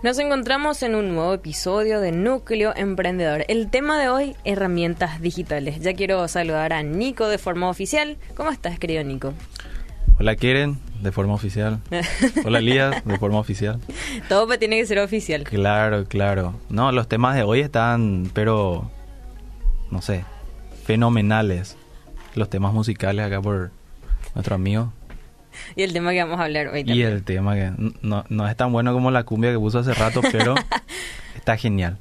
Nos encontramos en un nuevo episodio de Núcleo Emprendedor. El tema de hoy, herramientas digitales. Ya quiero saludar a Nico de forma oficial. ¿Cómo estás, querido Nico? Hola, Keren, de forma oficial. Hola, Elías, de forma oficial. Todo tiene que ser oficial. Claro, claro. No, los temas de hoy están, pero, no sé, fenomenales. Los temas musicales acá por nuestro amigo y el tema que vamos a hablar hoy también. Y el tema que no, no es tan bueno como la cumbia que puso hace rato, pero está genial.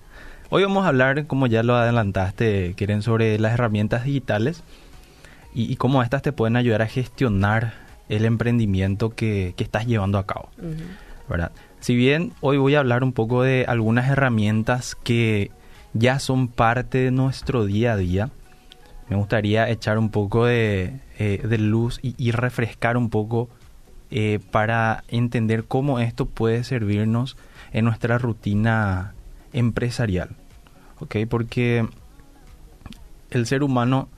Hoy vamos a hablar, como ya lo adelantaste, quieren sobre las herramientas digitales y, cómo estas te pueden ayudar a gestionar el emprendimiento que, que estás llevando a cabo. ¿verdad? Si bien hoy voy a hablar un poco de algunas herramientas que ya son parte de nuestro día a día, me gustaría echar un poco de, eh, luz y, refrescar un poco eh, para entender cómo esto puede servirnos en nuestra rutina empresarial. ¿Ok? Porque el ser humano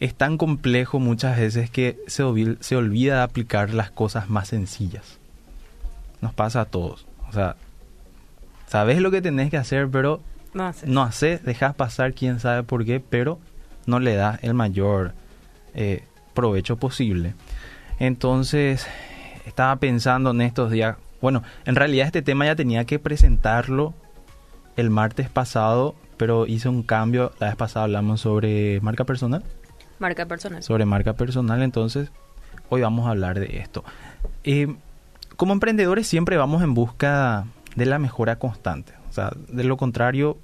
es tan complejo muchas veces que se, se olvida de aplicar las cosas más sencillas. Nos pasa a todos. O sea, sabes lo que tenés que hacer, pero no haces. No haces, dejas pasar quién sabe por qué, pero no le da el mayor eh, provecho posible. Entonces, estaba pensando en estos días, bueno, en realidad este tema ya tenía que presentarlo el martes pasado, pero hice un cambio. La vez pasada hablamos sobre marca personal. Marca personal. Sobre marca personal, entonces hoy vamos a hablar de esto. Eh, como emprendedores siempre vamos en busca de la mejora constante. O sea, de lo contrario,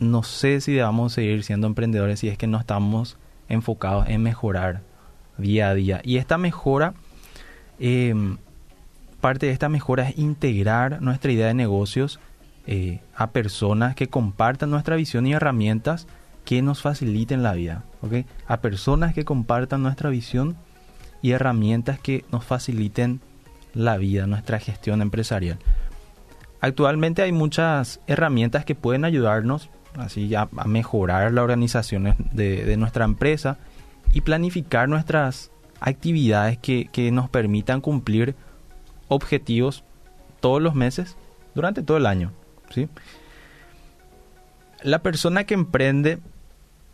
no sé si debamos seguir siendo emprendedores si es que no estamos enfocados en mejorar día a día. Y esta mejora, em, parte de esta mejora es integrar nuestra idea de negocios eh, a personas que compartan nuestra visión y herramientas que nos faciliten la vida. A personas que compartan nuestra visión y herramientas que nos faciliten la vida, nuestra gestión empresarial. Actualmente hay muchas herramientas que pueden ayudarnos así a, a mejorar la organización de, nuestra empresa y planificar nuestras actividades que, nos permitan cumplir objetivos todos los meses durante todo el año. ¿sí? La persona que emprende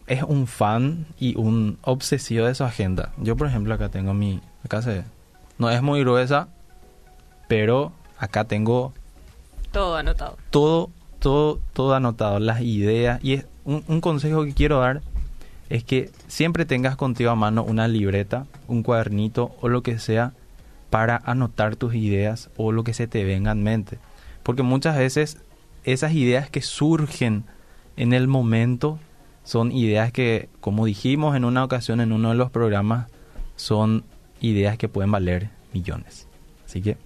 es un fan y un obsesivo de su agenda. Yo, por ejemplo, acá tengo mi... Acá se... No es muy gruesa, pero acá tengo... Todo anotado. Todo todo, anotado, las ideas. Y es un, consejo que quiero dar es que siempre tengas contigo a mano una libreta, un cuadernito o lo que sea para anotar tus ideas o lo que se te venga en mente. Porque muchas veces esas ideas que surgen en el momento son ideas que, como dijimos en una ocasión en uno de los programas, son ideas que pueden valer millones. Así que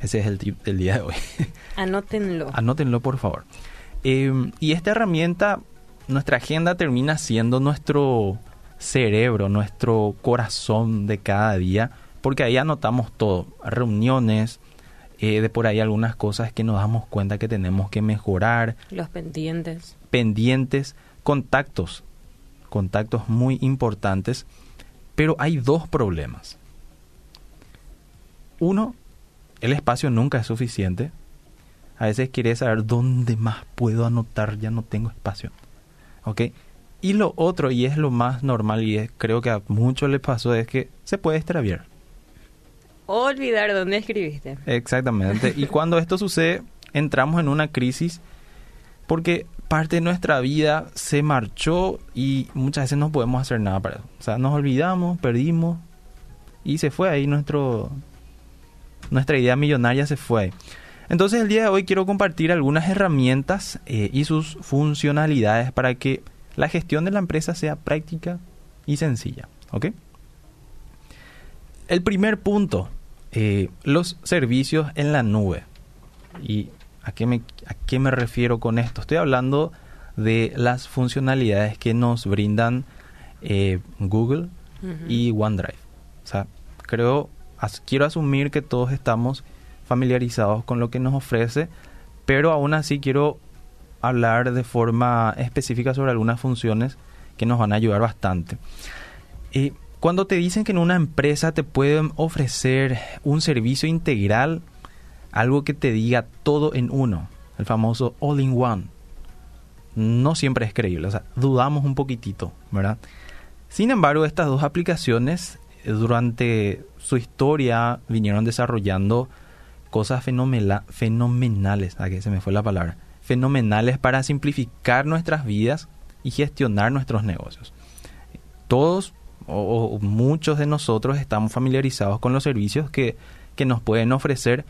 ese es el tip del día de hoy. Anótenlo. Anótenlo, por favor. Em, y esta herramienta, nuestra agenda termina siendo nuestro cerebro, nuestro corazón de cada día, porque ahí anotamos todo, reuniones, eh, de por ahí algunas cosas que nos damos cuenta que tenemos que mejorar. Los pendientes. Pendientes, contactos, contactos muy importantes, pero hay dos problemas. Uno el espacio nunca es suficiente. A veces quieres saber dónde más puedo anotar, ya no tengo espacio. ¿Ok? Y lo otro, y es lo más normal, y creo que a muchos les pasó, es que se puede extraviar. Olvidar dónde escribiste. Exactamente. y cuando esto sucede, entramos en una crisis porque parte de nuestra vida se marchó y muchas veces no podemos hacer nada para eso. O sea, nos olvidamos, perdimos y se fue ahí nuestro, nuestra idea millonaria se fue. Entonces el día de hoy quiero compartir algunas herramientas eh, y sus funcionalidades para que la gestión de la empresa sea práctica y sencilla. ¿Ok? El primer punto, eh, los servicios en la nube. ¿Y a qué, me, a qué me refiero con esto? Estoy hablando de las funcionalidades que nos brindan eh, Google y OneDrive. O sea, creo quiero asumir que todos estamos familiarizados con lo que nos ofrece, pero aún así quiero hablar de forma específica sobre algunas funciones que nos van a ayudar bastante. y cuando te dicen que en una empresa te pueden ofrecer un servicio integral, algo que te diga todo en uno, el famoso all in one, no siempre es creíble, o sea, dudamos un poquitito, ¿verdad? Sin embargo, estas dos aplicaciones eh, durante su historia vinieron desarrollando cosas fenomenales, a que se me fue la palabra, fenomenales para simplificar nuestras vidas y gestionar nuestros negocios. Todos o, muchos de nosotros estamos familiarizados con los servicios que, que nos pueden ofrecer,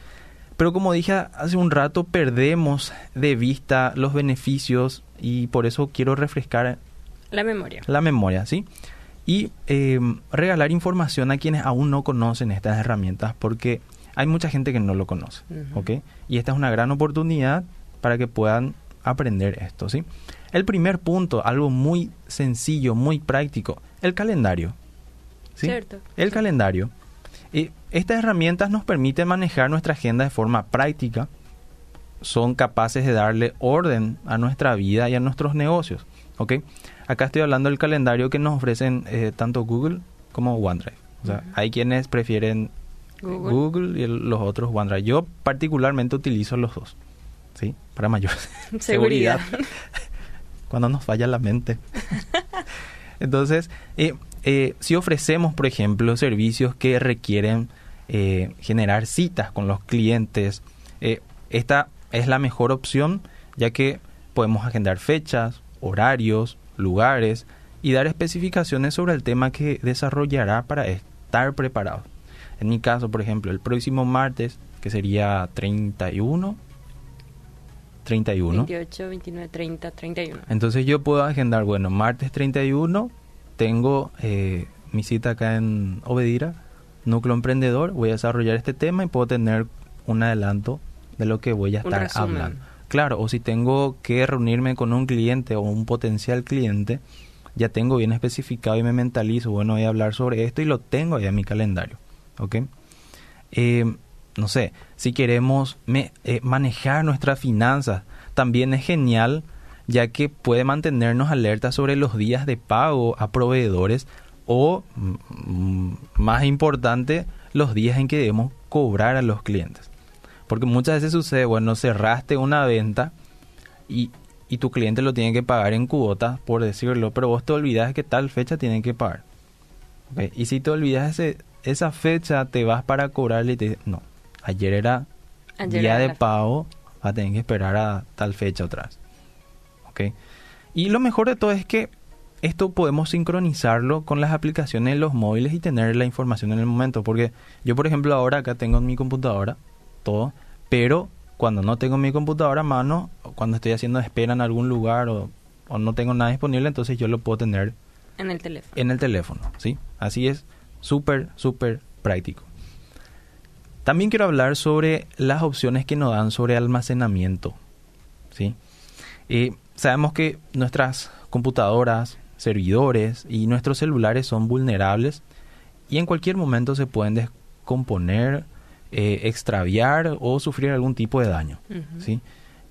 pero como dije hace un rato, perdemos de vista los beneficios y por eso quiero refrescar la memoria. La memoria, ¿sí? Y eh, regalar información a quienes aún no conocen estas herramientas porque hay mucha gente que no lo conoce, ¿ok? Y esta es una gran oportunidad para que puedan aprender esto, ¿sí? El primer punto, algo muy sencillo, muy práctico, el calendario. ¿sí? Cierto. El calendario. Y estas herramientas nos permiten manejar nuestra agenda de forma práctica, son capaces de darle orden a nuestra vida y a nuestros negocios. ¿ok? Acá estoy hablando del calendario que nos ofrecen eh, tanto Google como OneDrive. O sea, hay quienes prefieren Google, y los otros OneDrive. Yo particularmente utilizo los dos, ¿sí? Para mayor seguridad. Cuando nos falla la mente. Entonces, eh, eh, si ofrecemos, por ejemplo, servicios que requieren generar citas con los clientes, esta es la mejor opción ya que podemos agendar fechas, horarios, lugares y dar especificaciones sobre el tema que desarrollará para estar preparado. En mi caso, por ejemplo, el próximo martes, que sería 31, 31. 28, 29, 30, 31. Entonces yo puedo agendar, bueno, martes 31 tengo eh, mi cita acá en Obedira, Núcleo Emprendedor, voy a desarrollar este tema y puedo tener un adelanto de lo que voy a estar hablando. Claro, o si tengo que reunirme con un cliente o un potencial cliente, ya tengo bien especificado y me mentalizo, bueno, voy a hablar sobre esto y lo tengo ya en mi calendario. ¿Ok? Eh, no sé, si queremos eh, manejar nuestras finanzas, también es genial ya que puede mantenernos alerta sobre los días de pago a proveedores o, mm, más importante, los días en que debemos cobrar a los clientes. Porque muchas veces sucede, bueno, cerraste una venta y, y tu cliente lo tiene que pagar en cuotas, por decirlo, pero vos te olvidas que tal fecha tienen que pagar. Y si te olvidas ese, esa fecha, te vas para cobrarle y te no, ayer era día de pago, vas a tener que esperar a tal fecha otra vez. ¿Okay? Y lo mejor de todo es que esto podemos sincronizarlo con las aplicaciones de los móviles y tener la información en el momento. Porque yo, por ejemplo, ahora acá tengo en mi computadora todo, pero cuando no tengo mi computadora a mano, cuando estoy haciendo espera en algún lugar o, no tengo nada disponible, entonces yo lo puedo tener en el teléfono. En el teléfono, ¿sí? Así es, súper, súper práctico. También quiero hablar sobre las opciones que nos dan sobre almacenamiento, ¿sí? Eh, sabemos que nuestras computadoras, servidores y nuestros celulares son vulnerables y en cualquier momento se pueden descomponer eh, extraviar o sufrir algún tipo de daño. ¿sí?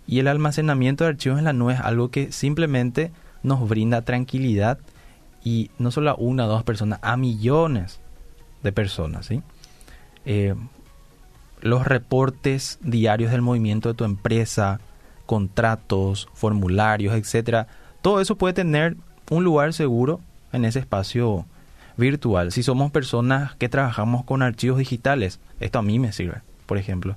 Y el almacenamiento de archivos en la nube es algo que simplemente nos brinda tranquilidad y no solo a una o dos personas, a millones de personas. ¿sí? Eh, los reportes diarios del movimiento de tu empresa, contratos, formularios, etcétera, todo eso puede tener un lugar seguro en ese espacio virtual. Si somos personas que trabajamos con archivos digitales, esto a mí me sirve, por ejemplo.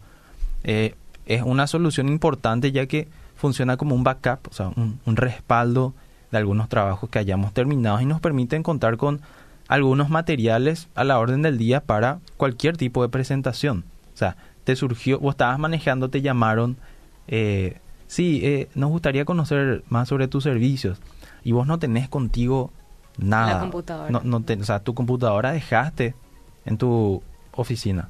Eh, es una solución importante ya que funciona como un backup, o sea, un, respaldo de algunos trabajos que hayamos terminado y nos permite contar con algunos materiales a la orden del día para cualquier tipo de presentación. O sea, te surgió, vos estabas manejando, te llamaron, eh, sí, eh, nos gustaría conocer más sobre tus servicios y vos no tenés contigo nada. La computadora. No, no o sea, tu computadora dejaste en tu oficina.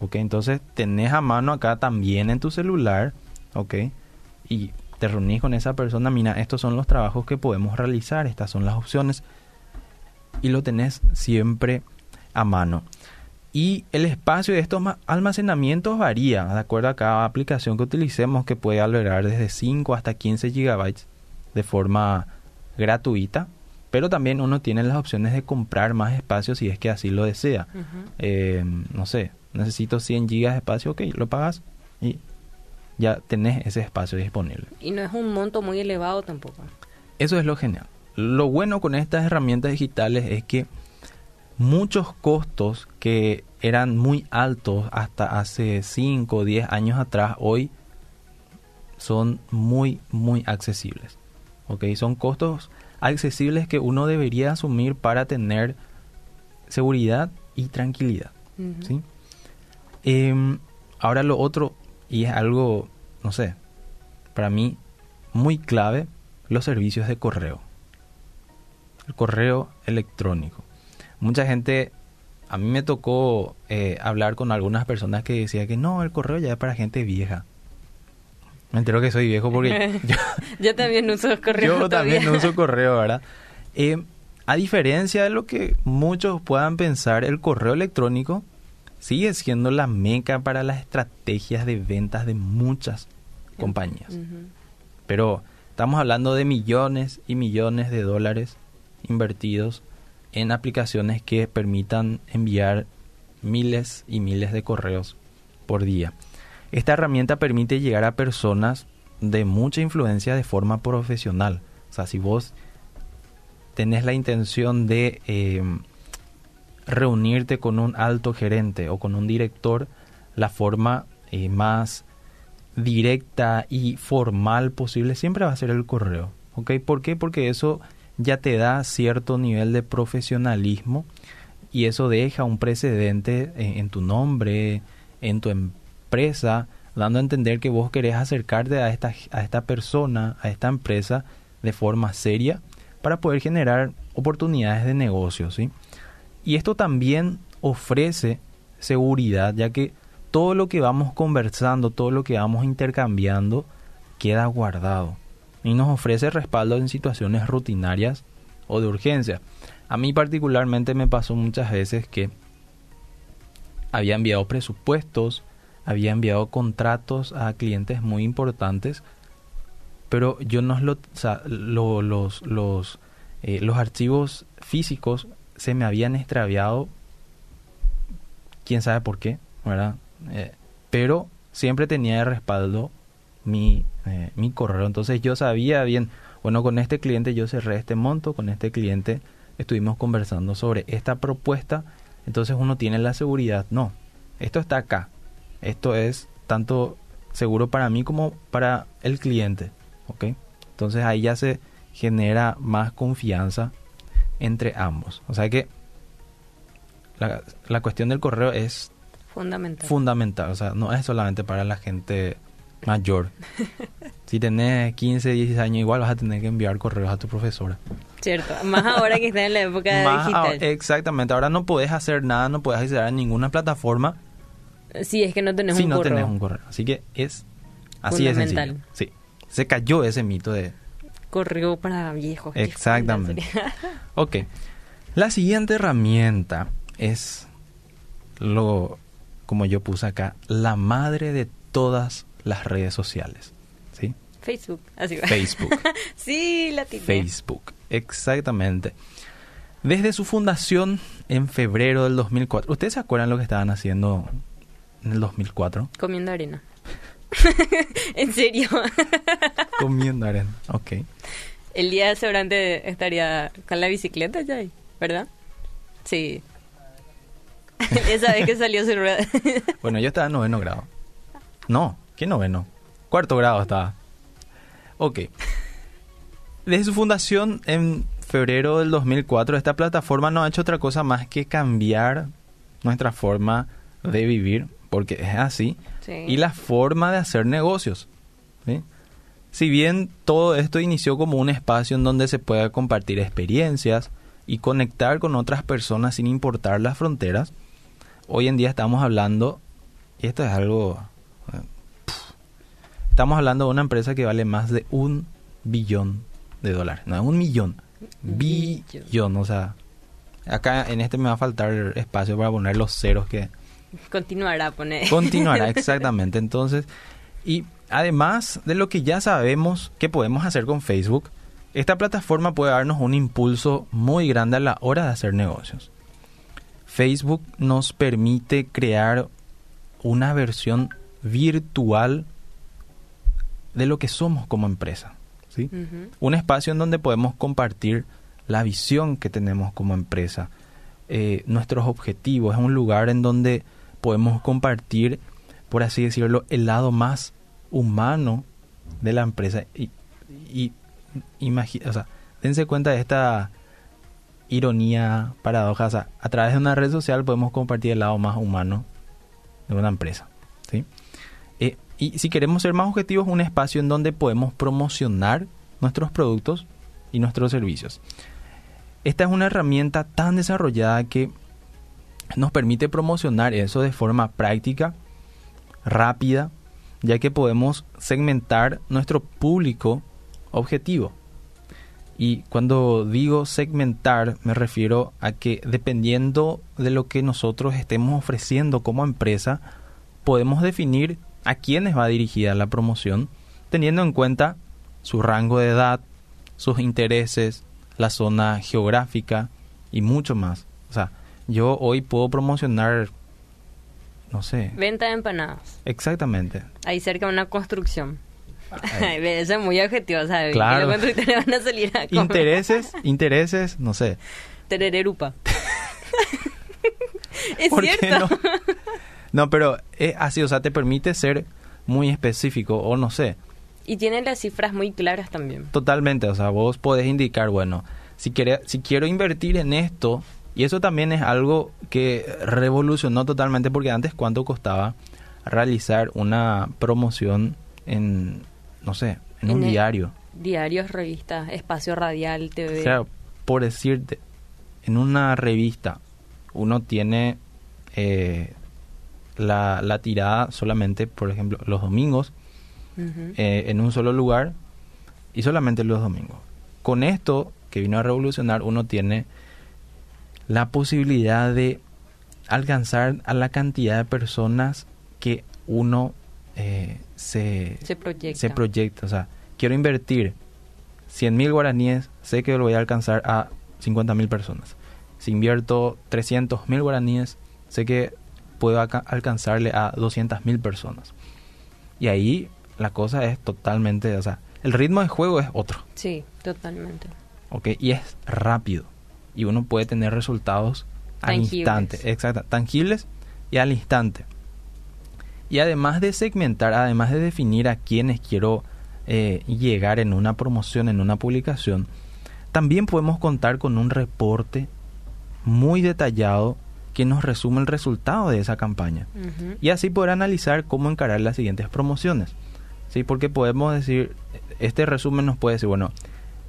¿Ok? Entonces tenés a mano acá también en tu celular. ¿Ok? Y te reunís con esa persona. Mira, estos son los trabajos que podemos realizar. Estas son las opciones. Y lo tenés siempre a mano. Y el espacio de estos almacenamientos varía, de acuerdo a cada aplicación que utilicemos, que puede albergar desde 5 hasta 15 gigabytes de forma gratuita pero también uno tiene las opciones de comprar más espacio si es que así lo desea. Eh, no sé, necesito 100 gigas de espacio, ok, lo pagas y ya tenés ese espacio disponible. Y no es un monto muy elevado tampoco. Eso es lo genial. Lo bueno con estas herramientas digitales es que muchos costos que eran muy altos hasta hace 5 o 10 años atrás, hoy son muy, muy accesibles. ¿Ok? Son costos accesibles que uno debería asumir para tener seguridad y tranquilidad. ¿sí? Em, ahora lo otro, y es algo, no sé, para mí muy clave, los servicios de correo. El correo electrónico. Mucha gente, a mí me tocó eh, hablar con algunas personas que decían que no, el correo ya es para gente vieja. Me entero que soy viejo porque yo, también uso correo. Yo también uso correo, ¿verdad? Eh, a diferencia de lo que muchos puedan pensar, el correo electrónico sigue siendo la meca para las estrategias de ventas de muchas compañías. Pero estamos hablando de millones y millones de dólares invertidos en aplicaciones que permitan enviar miles y miles de correos por día. Esta herramienta permite llegar a personas de mucha influencia de forma profesional. O sea, si vos tenés la intención de em, reunirte con un alto gerente o con un director, la forma eh, más directa y formal posible siempre va a ser el correo. ¿Ok? ¿Por qué? Porque eso ya te da cierto nivel de profesionalismo y eso deja un precedente en, en tu nombre, en tu empresa dando a entender que vos querés acercarte a esta, a esta persona, a esta empresa de forma seria para poder generar oportunidades de negocio. Y esto también ofrece seguridad, ya que todo lo que vamos conversando, todo lo que vamos intercambiando, queda guardado y nos ofrece respaldo en situaciones rutinarias o de urgencia. A mí particularmente me pasó muchas veces que había enviado presupuestos, había enviado contratos a clientes muy importantes, pero yo no lo, los, los, eh, los archivos físicos se me habían extraviado, quién sabe por qué, ¿verdad? Eh, pero siempre tenía de respaldo mi, eh, mi correo, entonces yo sabía bien, bueno, con este cliente yo cerré este monto, con este cliente estuvimos conversando sobre esta propuesta, entonces uno tiene la seguridad, no, esto está acá, esto es tanto seguro para mí como para el cliente. ¿ok? Entonces ahí ya se genera más confianza entre ambos. O sea que la, la cuestión del correo es fundamental. fundamental. O sea, no es solamente para la gente mayor. si tenés 15, 16 años, igual vas a tener que enviar correos a tu profesora. Cierto, más ahora que está en la época digital. exactamente, ahora no puedes hacer nada, no puedes acceder a ninguna plataforma si es que no tenés un correo. Si no tenés un correo. Así que es así de sencillo. Sí. Se cayó ese mito de... Correo para viejos. Exactamente. ok. La siguiente herramienta es lo, como yo puse acá, la madre de todas las redes sociales. ¿Sí? Facebook. Así va. Facebook. sí, la tiene. Facebook. Exactamente. Desde su fundación en febrero del 2004. ¿Ustedes se acuerdan lo que estaban haciendo en el 2004. Comiendo arena. en serio. Comiendo arena, ok. El día seguramente estaría con la bicicleta ya, ¿verdad? Sí. Esa vez que salió su rueda. bueno, yo estaba en noveno grado. No, ¿qué noveno? Cuarto grado estaba. Ok. Desde su fundación en febrero del 2004, esta plataforma no ha hecho otra cosa más que cambiar nuestra forma de vivir porque es así, y la forma de hacer negocios. Si bien todo esto inició como un espacio en donde se pueda compartir experiencias y conectar con otras personas sin importar las fronteras, hoy en día estamos hablando, y esto es algo, eh, estamos hablando de una empresa que vale más de un billón de dólares, no un millón, billón, o sea, acá en este me va a faltar espacio para poner los ceros que Continuará, poner. Continuará, exactamente. Entonces, y además de lo que ya sabemos que podemos hacer con Facebook, esta plataforma puede darnos un impulso muy grande a la hora de hacer negocios. Facebook nos permite crear una versión virtual de lo que somos como empresa. ¿sí? Un espacio en donde podemos compartir la visión que tenemos como empresa, eh, nuestros objetivos. Es un lugar en donde podemos compartir, por así decirlo, el lado más humano de la empresa. Y, y imagi- o sea, dense cuenta de esta ironía, paradoja. O sea, a través de una red social podemos compartir el lado más humano de una empresa. ¿sí? Eh, y si queremos ser más objetivos, un espacio en donde podemos promocionar nuestros productos y nuestros servicios. Esta es una herramienta tan desarrollada que nos permite promocionar eso de forma práctica, rápida, ya que podemos segmentar nuestro público objetivo. Y cuando digo segmentar me refiero a que dependiendo de lo que nosotros estemos ofreciendo como empresa, podemos definir a quiénes va dirigida la promoción, teniendo en cuenta su rango de edad, sus intereses, la zona geográfica y mucho más. O sea, yo hoy puedo promocionar, no sé, Venta de empanadas. exactamente. Ahí cerca de una construcción. Eso es muy objetivo, ¿sabes? Claro. Que los constructores van a salir a comer. Intereses, intereses, no sé. Terererupa. es ¿Por qué cierto. no? No, pero es así, o sea, te permite ser muy específico o no sé. Y tiene las cifras muy claras también. Totalmente, o sea, vos podés indicar, bueno, si, quiere, si quiero invertir en esto, y eso también es algo que revolucionó totalmente, porque antes cuánto costaba realizar una promoción en, no sé, en un En diario. Diarios, revistas, espacio radial, TV. O sea, por decirte, en una revista uno tiene eh, la, la tirada solamente, por ejemplo, los domingos, eh, en un solo lugar y solamente los domingos. Con esto que vino a revolucionar, uno tiene la posibilidad de alcanzar a la cantidad de personas que uno eh, se, se proyecta. se proyecta. O sea, quiero invertir 100 mil guaraníes, sé que lo voy a alcanzar a 50 mil personas. Si invierto 300 mil guaraníes, sé que puedo alcanzarle a 200 mil personas. Y ahí la cosa es totalmente, o sea, el ritmo de juego es otro, Sí, totalmente. ¿ok? Y es rápido. Y uno puede tener resultados al instante, exacto, tangibles y al instante. Y además de segmentar, además de definir a quienes quiero eh, llegar en una promoción, en una publicación, también podemos contar con un reporte muy detallado que nos resume el resultado de esa campaña y así poder analizar cómo encarar las siguientes promociones. ¿Sí? Porque podemos decir, este resumen nos puede decir, bueno,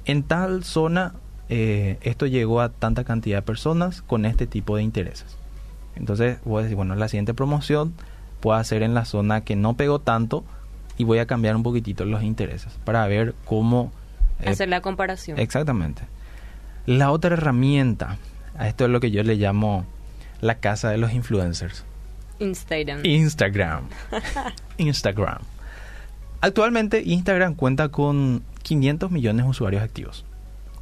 en tal zona eh, esto llegó a tanta cantidad de personas con este tipo de intereses. Entonces voy a decir, bueno, la siguiente promoción puede ser en la zona que no pegó tanto y voy a cambiar un poquitito los intereses para ver cómo... eh, Hacer la comparación. Exactamente. La otra herramienta, a esto es lo que yo le llamo la casa de los influencers. Instagram. Instagram. Instagram. Actualmente Instagram cuenta con 500 millones de usuarios activos.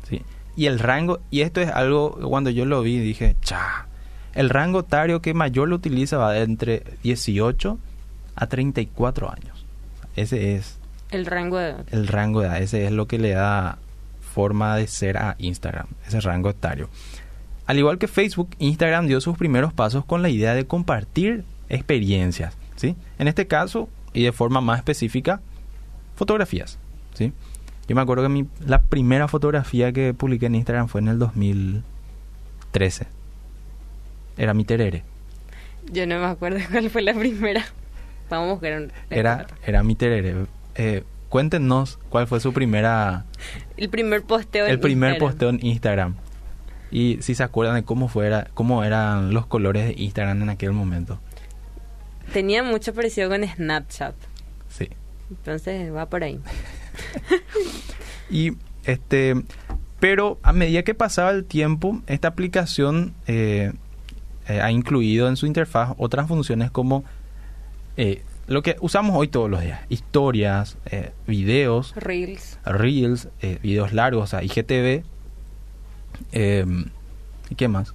¿sí? Y el rango, y esto es algo, cuando yo lo vi dije, cha, el rango etario que mayor lo utiliza va de entre 18 a 34 años. Ese es El rango de... el rango de edad, ese es lo que le da forma de ser a Instagram, ese rango etario. Al igual que Facebook, Instagram dio sus primeros pasos con la idea de compartir experiencias, ¿sí? En este caso, y de forma más específica, fotografías, ¿sí? Yo me acuerdo que mi, la primera fotografía que publiqué en Instagram fue en el 2013. Era mi terere. Yo no me acuerdo cuál fue la primera. Vamos a buscar un... Era, era mi terere. Eh, cuéntenos cuál fue su primera El primer posteo en el primer Instagram. posteo en Instagram. Y si se acuerdan de cómo fuera, cómo eran los colores de Instagram en aquel momento. Tenía mucho parecido con Snapchat. Sí. Entonces va por ahí. Y este, pero a medida que pasaba el tiempo, esta aplicación eh, eh, ha incluido en su interfaz otras funciones como eh, lo que usamos hoy todos los días: historias, videos, Reels. reels, videos largos, o sea, IGTV. Eh, ¿Y qué más?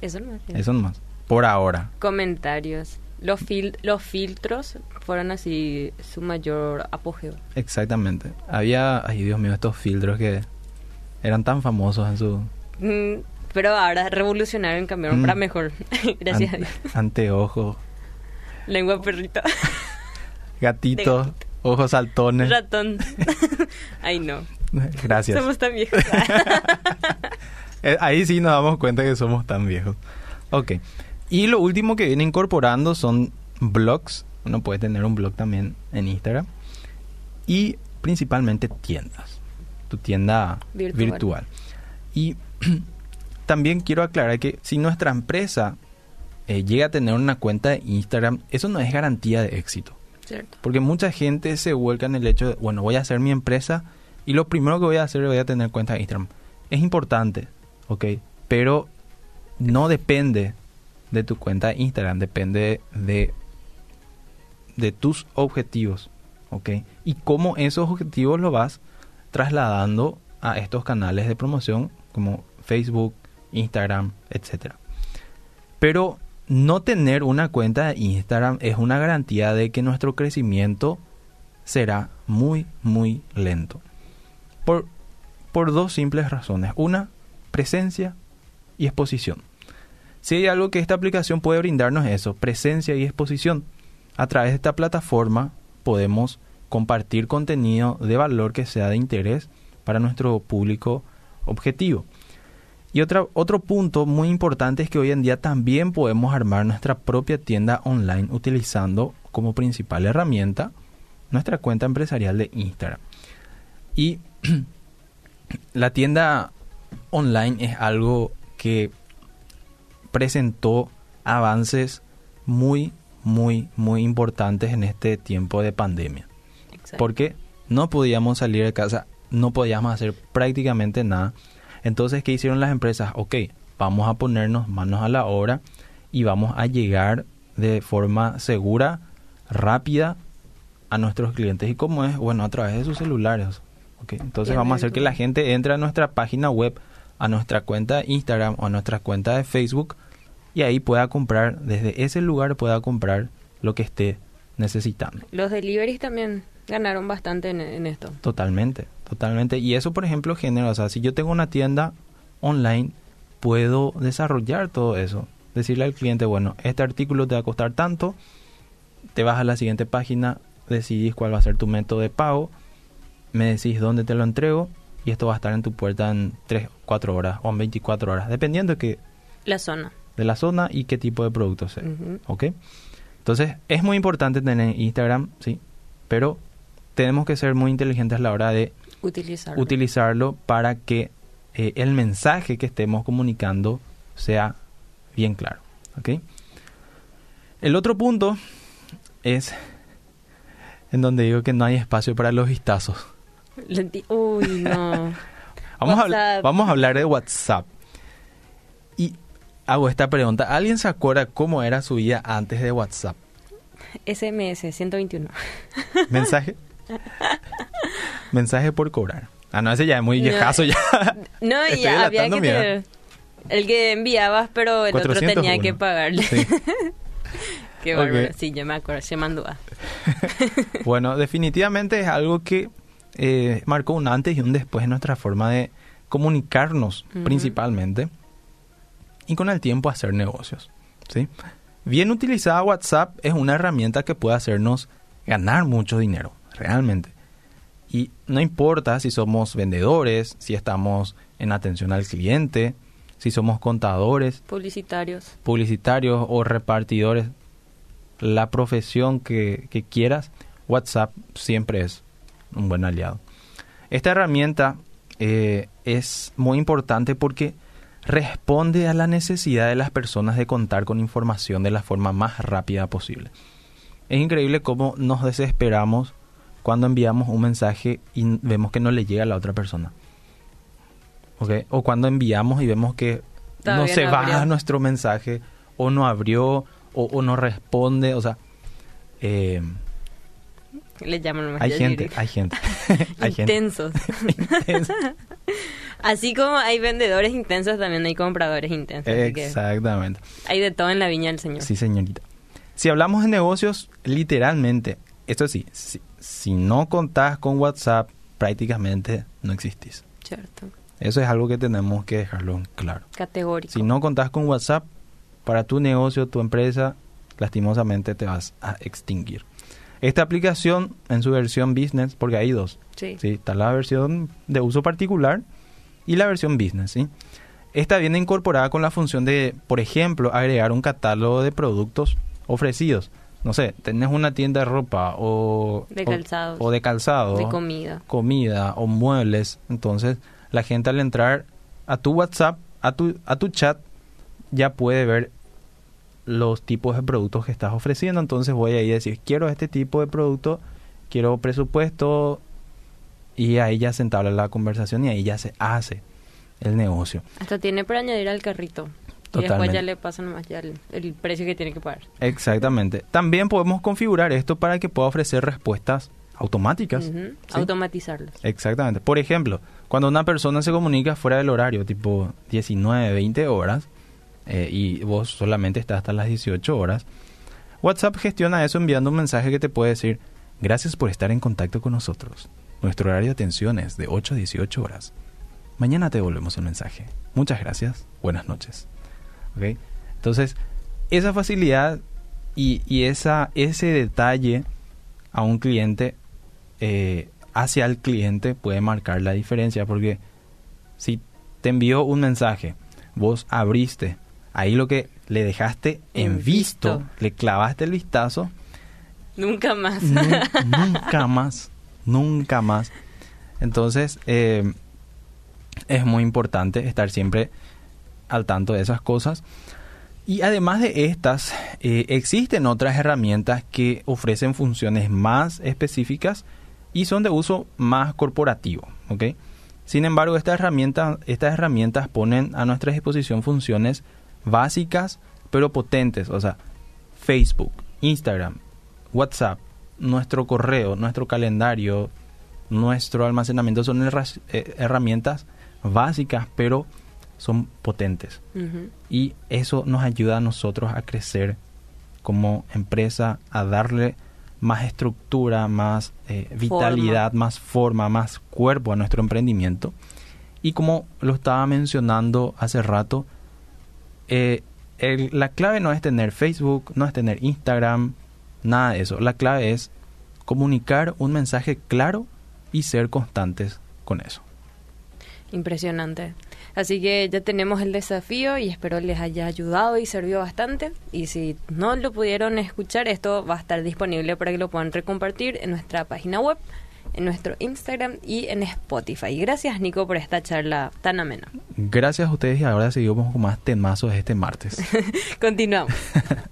Eso no es. Eso nomás. Por ahora. Comentarios. Los, fil los filtros fueron así su mayor apogeo. Exactamente. Había, ay Dios mío, estos filtros que eran tan famosos en su... Mm, pero ahora revolucionaron, cambiaron Mm. para mejor. Gracias a Dios. Anteojos, Lengua perrito. gatitos, ojos saltones. Ratón. Ay, no. Gracias. Somos tan viejos. Eh, Ahí sí nos damos cuenta que somos tan viejos. Ok. Y lo último que viene incorporando son blogs. Uno puede tener un blog también en Instagram. Y principalmente tiendas. Tu tienda Virtual. virtual. Y también quiero aclarar que si nuestra empresa eh, llega a tener una cuenta de Instagram, eso no es garantía de éxito. Cierto. Porque mucha gente se vuelca en el hecho de, bueno, voy a hacer mi empresa y lo primero que voy a hacer es voy a tener cuenta de Instagram. Es importante, ¿ok? Pero no depende de tu cuenta de Instagram, depende de, de tus objetivos, ¿ok? Y cómo esos objetivos los vas trasladando a estos canales de promoción como Facebook, Instagram, etcétera. Pero no tener una cuenta de Instagram es una garantía de que nuestro crecimiento será muy, muy lento. Por, por dos simples razones. Una, presencia y exposición. Si hay algo que esta aplicación puede brindarnos es eso, presencia y exposición. A través de esta plataforma podemos compartir contenido de valor que sea de interés para nuestro público objetivo. Y otra, otro punto muy importante es que hoy en día también podemos armar nuestra propia tienda online utilizando como principal herramienta nuestra cuenta empresarial de Instagram. Y la tienda online es algo que presentó avances muy, muy, muy importantes en este tiempo de pandemia. Exacto. Porque no podíamos salir de casa, no podíamos hacer prácticamente nada. Entonces, ¿qué hicieron las empresas? Ok, vamos a ponernos manos a la obra y vamos a llegar de forma segura, rápida a nuestros clientes. ¿Y cómo es? Bueno, a través de sus celulares. Ok, Entonces vamos a hacer que la gente entre a nuestra página web, a nuestra cuenta de Instagram o a nuestra cuenta de Facebook y ahí pueda comprar, desde ese lugar pueda comprar lo que esté necesitando. Los deliveries también ganaron bastante en, en esto. Totalmente, totalmente. Y eso, por ejemplo, genera, o sea, si yo tengo una tienda online, puedo desarrollar todo eso. Decirle al cliente, bueno, este artículo te va a costar tanto, te vas a la siguiente página, decidís cuál va a ser tu método de pago, me decís dónde te lo entrego y esto va a estar en tu puerta en 3, 4 horas o en 24 horas, dependiendo de, que, La zona. De la zona y qué tipo de producto sea. Ujú. ¿Ok? Entonces, es muy importante tener Instagram, sí, pero tenemos que ser muy inteligentes a la hora de Utilizar. utilizarlo para que eh, el mensaje que estemos comunicando sea bien claro. ¿ok? El otro punto es en donde digo que no hay espacio para los vistazos. Uy, no. Vamos a, vamos a hablar de WhatsApp. Y hago esta pregunta. ¿Alguien se acuerda cómo era su vida antes de WhatsApp? SMS 121. Mensaje. Mensaje por cobrar. Ah, no, ese ya es muy No. viejazo ya. No, y Estoy había que tener el que enviabas, pero el otro 401. tenía que pagarle. Sí. Qué bárbaro. Sí, yo me acuerdo. Se mandó a. Bueno, definitivamente es algo que eh, marcó un antes y un después en nuestra forma de comunicarnos principalmente y con el tiempo hacer negocios. ¿sí? Bien utilizada WhatsApp es una herramienta que puede hacernos ganar mucho dinero, realmente. Y no importa si somos vendedores, si estamos en atención al cliente, si somos contadores, Publicitarios. publicitarios o repartidores, la profesión que, que quieras, WhatsApp siempre es un buen aliado. Esta herramienta eh, es muy importante porque responde a la necesidad de las personas de contar con información de la forma más rápida posible. Es increíble cómo nos desesperamos cuando enviamos un mensaje y vemos que no le llega a la otra persona. O cuando enviamos y vemos que no se no va nuestro mensaje o no abrió o, o no responde. O sea, eh, Le llaman nomás hay gente, hay gente. hay gente. Intensos. Así como hay vendedores intensos, también hay compradores intensos. Exactamente. hay de todo en la viña del Señor. Sí, señorita. Si hablamos de negocios, literalmente, esto sí, si, si no contás con WhatsApp, prácticamente no existís. Cierto. Eso es algo que tenemos que dejarlo en claro. Categórico. Si no contás con WhatsApp, para tu negocio, tu empresa, lastimosamente te vas a extinguir. Esta aplicación en su versión business, porque hay dos. Sí. ¿sí? Está la versión de uso particular y la versión business. ¿sí? Esta viene incorporada con la función de, por ejemplo, agregar un catálogo de productos ofrecidos. No sé, tenés una tienda de ropa o De o- calzados. o, de calzado, De comida. comida o muebles. Entonces, la gente al entrar a tu WhatsApp, a tu, a tu chat, ya puede ver los tipos de productos que estás ofreciendo. Entonces voy a ir a decir, quiero este tipo de producto, quiero presupuesto, y ahí ya se entabla la conversación y ahí ya se hace el negocio. Hasta tiene para añadir al carrito. Y después ya le pasan más ya el, el precio que tiene que pagar. Exactamente. También podemos configurar esto para que pueda ofrecer respuestas automáticas. Ujú. ¿sí? Automatizarlos. Exactamente. Por ejemplo, cuando una persona se comunica fuera del horario, tipo 19, 20 horas, eh, y vos solamente estás hasta las 18 horas, WhatsApp gestiona eso enviando un mensaje que te puede decir, gracias por estar en contacto con nosotros. Nuestro horario de atención es de 8 a 18 horas. Mañana te devolvemos el mensaje. Muchas gracias. Buenas noches. ¿Ok? Entonces, esa facilidad y, y esa, ese detalle a un cliente eh, hacia el cliente puede marcar la diferencia porque si te envió un mensaje, vos abriste, ahí lo que le dejaste en, visto, visto. le clavaste el vistazo, Nunca más. nu- nunca más, nunca más. Entonces, eh, es muy importante estar siempre al tanto de esas cosas. Y además de estas, eh, existen otras herramientas que ofrecen funciones más específicas y son de uso más corporativo. Sin embargo, estas herramientas, estas herramientas ponen a nuestra disposición funciones básicas pero potentes. O sea, Facebook, Instagram, WhatsApp, nuestro correo, nuestro calendario, nuestro almacenamiento son eh, herramientas básicas pero son potentes. Y eso nos ayuda a nosotros a crecer como empresa, a darle más estructura, más eh, vitalidad, más forma, más cuerpo a nuestro emprendimiento. Y como lo estaba mencionando hace rato, eh, el- la clave no es tener Facebook, no es tener Instagram, nada de eso. La clave es comunicar un mensaje claro y ser constantes con eso. Impresionante. Así que ya tenemos el desafío y espero les haya ayudado y servido bastante. Y si no lo pudieron escuchar, esto va a estar disponible para que lo puedan recompartir en nuestra página web, en nuestro Instagram y en Spotify. Gracias Nico por esta charla tan amena. Gracias a ustedes y ahora seguimos con más temazos este martes. Continuamos.